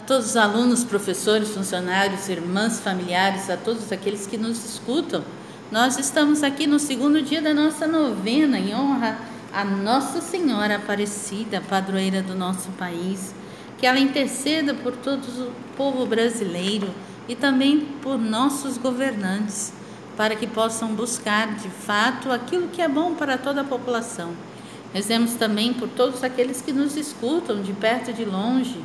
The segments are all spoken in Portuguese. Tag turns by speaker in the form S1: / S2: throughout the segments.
S1: a todos os alunos, professores, funcionários, irmãs, familiares, a todos aqueles que nos escutam. Nós estamos aqui no segundo dia da nossa novena em honra a Nossa Senhora Aparecida, padroeira do nosso país. Que ela interceda por todo o povo brasileiro e também por nossos governantes, para que possam buscar de fato aquilo que é bom para toda a população. Rezemos também por todos aqueles que nos escutam de perto e de longe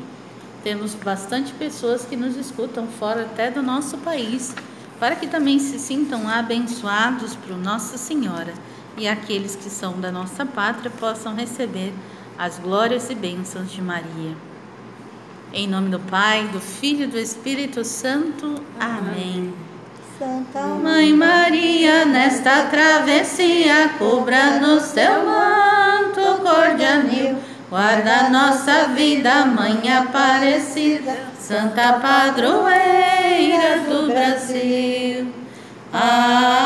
S1: temos bastante pessoas que nos escutam fora até do nosso país, para que também se sintam abençoados por Nossa Senhora e aqueles que são da nossa pátria possam receber as glórias e bênçãos de Maria. Em nome do Pai, do Filho e do Espírito Santo. Amém. Santa Mãe Maria, nesta travessia, cubra-nos seu manto cor de anil Guarda nossa vida, Mãe Aparecida, Santa Padroeira do Brasil. Ave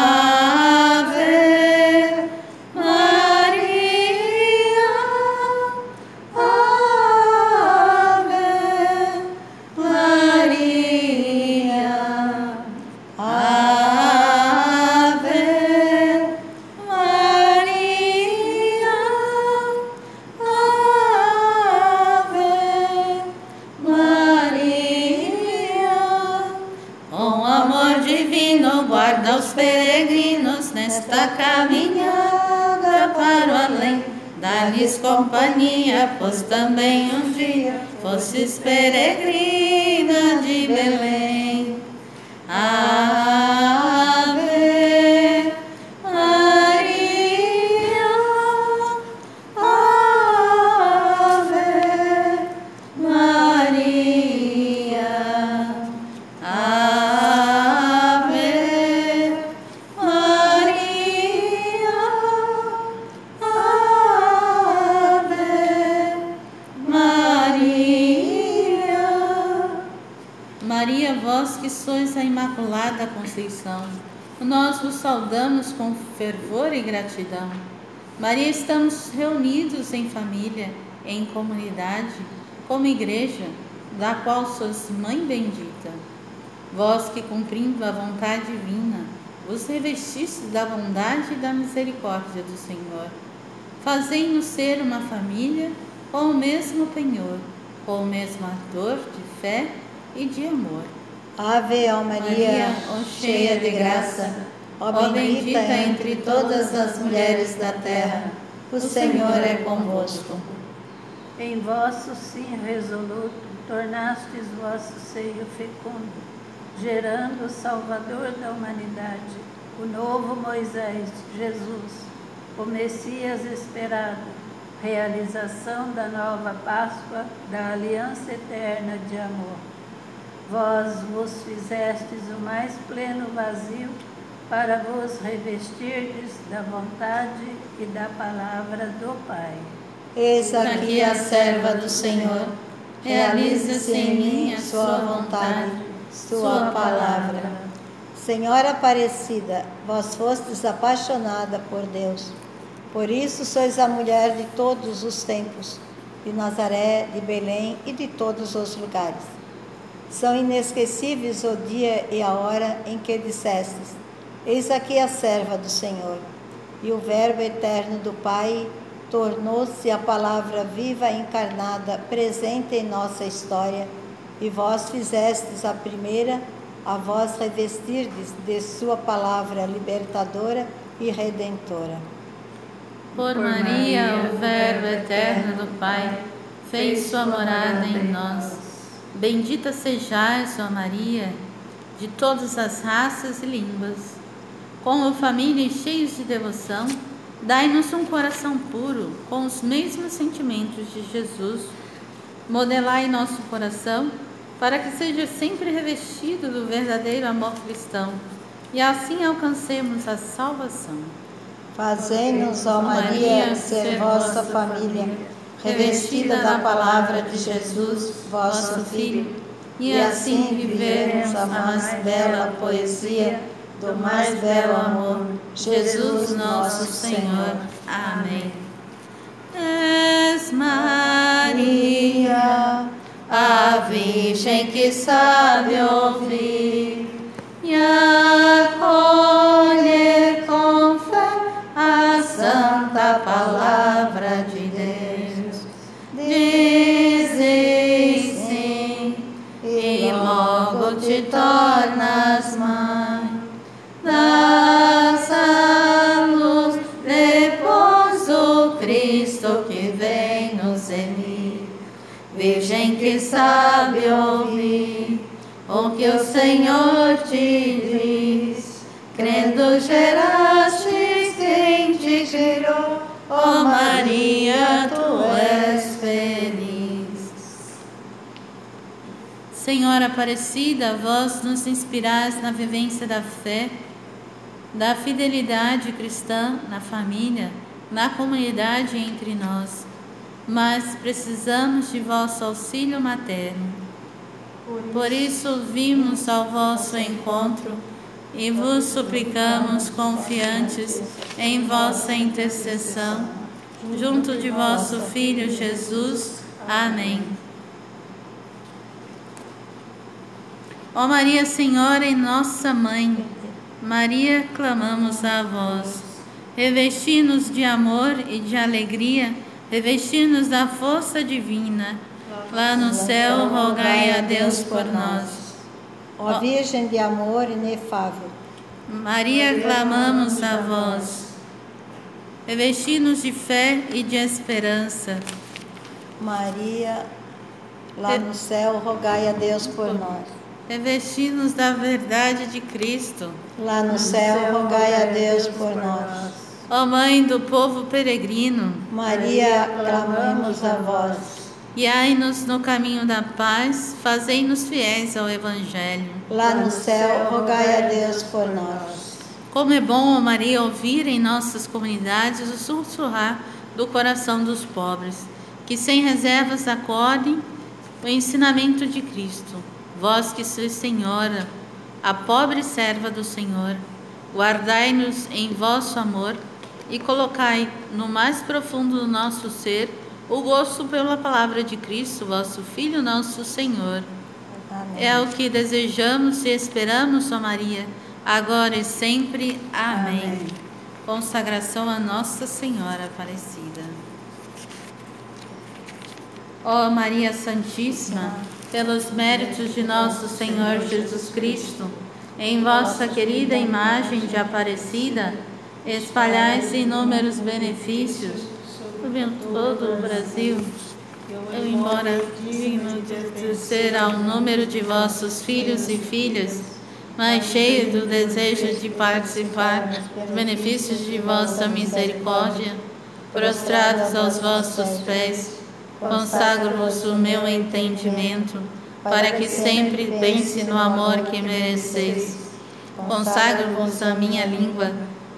S1: companhia, pois também um dia fosses peregrina de Belém. Imaculada Conceição, nós vos saudamos com fervor e gratidão. Maria, estamos reunidos em família, em comunidade, como igreja, da qual sois mãe bendita. Vós que cumprindo a vontade divina, vos revestistes da bondade e da misericórdia do Senhor. Fazei-nos ser uma família com o mesmo penhor, com o mesmo ardor de fé e de amor
S2: Ave, ó Maria, cheia de graça, ó bendita entre todas as mulheres da terra, o Senhor é convosco.
S3: Em vosso sim resoluto, tornastes vosso seio fecundo, gerando o Salvador da humanidade, o novo Moisés, Jesus, o Messias esperado, realização da nova Páscoa, da aliança eterna de amor Vós vos fizestes o mais pleno vazio para vos revestirdes da vontade e da palavra do Pai.
S2: Eis aqui a serva do Senhor, realize-se em mim a sua vontade, sua palavra. Senhora Aparecida, vós fostes apaixonada por Deus. Por isso sois a mulher de todos os tempos, de Nazaré, de Belém e de todos os lugares. São inesquecíveis o dia e a hora em que dissestes: Eis aqui a serva do Senhor. E o Verbo eterno do Pai tornou-se a palavra viva encarnada, presente em nossa história, e vós fizestes a primeira, a vós revestirdes de sua palavra libertadora e redentora.
S1: Por Maria, o Verbo eterno do Pai, fez sua morada em nós Bendita sejais, ó Maria, de todas as raças e línguas. Como família e cheios de devoção, dai-nos um coração puro, com os mesmos sentimentos de Jesus. Modelai nosso coração, para que seja sempre revestido do verdadeiro amor cristão, e assim alcancemos a salvação.
S2: Fazei-nos, ó Maria, ser vossa família revestida da palavra de Jesus, vosso Filho, e assim vivermos a mais bela poesia do mais belo amor, Jesus nosso Senhor. Amém.
S1: Es Maria, a Virgem que sabe ouvir e acolher Virgem que sabe ouvir o que o Senhor te diz, crendo geraste quem te gerou, ó Maria, tu és feliz. Senhora Aparecida, vós nos inspirais na vivência da fé, da fidelidade cristã na família, na comunidade entre nós, mas precisamos de vosso auxílio materno. Por isso vimos ao vosso encontro e vos suplicamos confiantes em vossa intercessão, junto de vosso Filho Jesus. Amém. Ó Maria Senhora e nossa Mãe, Maria, clamamos a vós. Revesti-nos de amor e de alegria, revesti-nos da força divina. Lá no céu, rogai a Deus por nós.
S2: Ó Virgem de amor inefável,
S1: Maria, clamamos a vós. Revesti-nos de fé e de esperança.
S2: Maria, lá no céu, rogai a Deus por nós.
S1: Revesti-nos da verdade de Cristo.
S2: Lá no céu, rogai a Deus por nós.
S1: Ó Mãe do povo peregrino,
S2: Maria, clamamos a vós.
S1: guiai-nos no caminho da paz, fazei-nos fiéis ao Evangelho.
S2: Lá no céu, rogai a Deus por nós.
S1: Como é bom, ó Maria, ouvir em nossas comunidades o sussurrar do coração dos pobres, que sem reservas acordem o ensinamento de Cristo. Vós que sois Senhora, a pobre serva do Senhor, guardai-nos em vosso amor e colocai no mais profundo do nosso ser o gosto pela palavra de Cristo, vosso Filho, nosso Senhor.
S2: Amém.
S1: É o que desejamos e esperamos, ó Maria, agora e sempre. Amém.
S2: Amém.
S1: Consagração a Nossa Senhora Aparecida. Ó Maria Santíssima, pelos méritos de nosso Senhor Jesus Cristo, em vossa querida imagem de Aparecida, espalhais inúmeros benefícios sobre todo o Brasil. Eu, embora digno de ser ao número de vossos filhos e filhas, mas cheio do desejo de participar dos benefícios de vossa misericórdia, prostrados aos vossos pés, consagro-vos o meu entendimento, para que sempre pense no amor que mereceis. Consagro-vos a minha língua,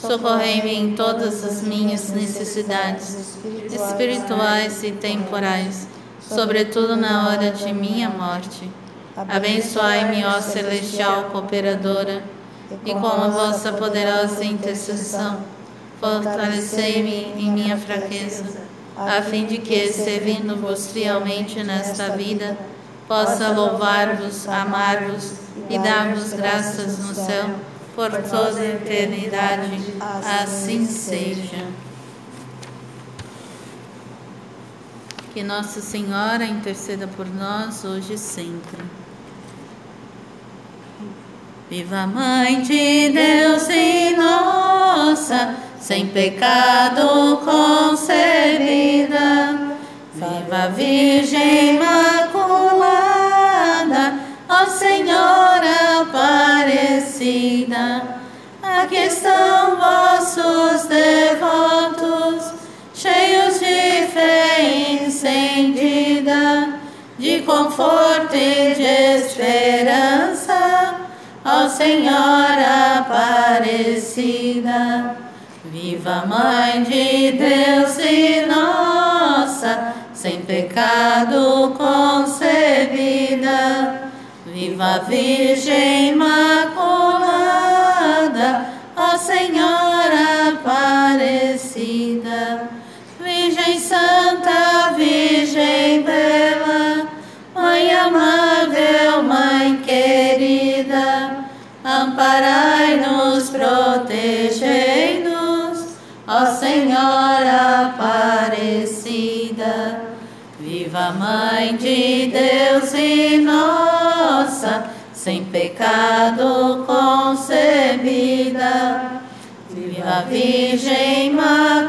S1: socorrei-me em todas as minhas necessidades, espirituais e temporais, sobretudo na hora de minha morte. Abençoai-me, ó celestial cooperadora, e com a vossa poderosa intercessão, fortalecei-me em minha fraqueza, a fim de que, servindo-vos fielmente nesta vida, possa louvar-vos, amar-vos e dar-vos graças no céu por toda a eternidade. Assim seja. Que Nossa Senhora interceda por nós hoje e sempre. Viva Mãe de Deus e nossa, sem pecado concebida. Viva Virgem Imaculada, Aparecida. Aqui estão vossos devotos, cheios de fé incendida, de conforto e de esperança. ó Senhora Aparecida. Viva Mãe de Deus e nossa, sem pecado concebida. Viva Virgem Imaculada, ó Senhora Aparecida. Virgem Santa, Virgem Bela, Mãe amável, Mãe querida, amparai-nos, protegei-nos, ó Senhora Aparecida. Viva Mãe de Deus e nossa, sem pecado concebida. Virgem Imaculada,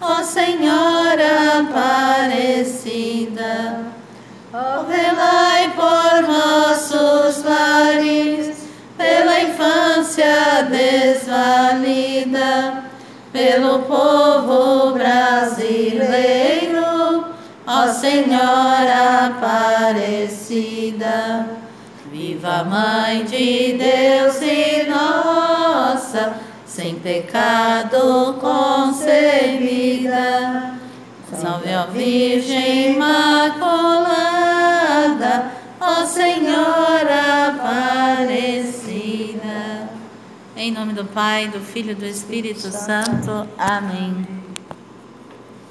S1: ó Senhora Aparecida. Ó velai por nossos lares, pela infância desvalida, pelo povo brasileiro, ó Senhora Aparecida. Viva Mãe de Deus sem pecado concebida. Salve a Virgem Imaculada, ó Senhora Aparecida. Em nome do Pai, do Filho e do Espírito Santo. Amém.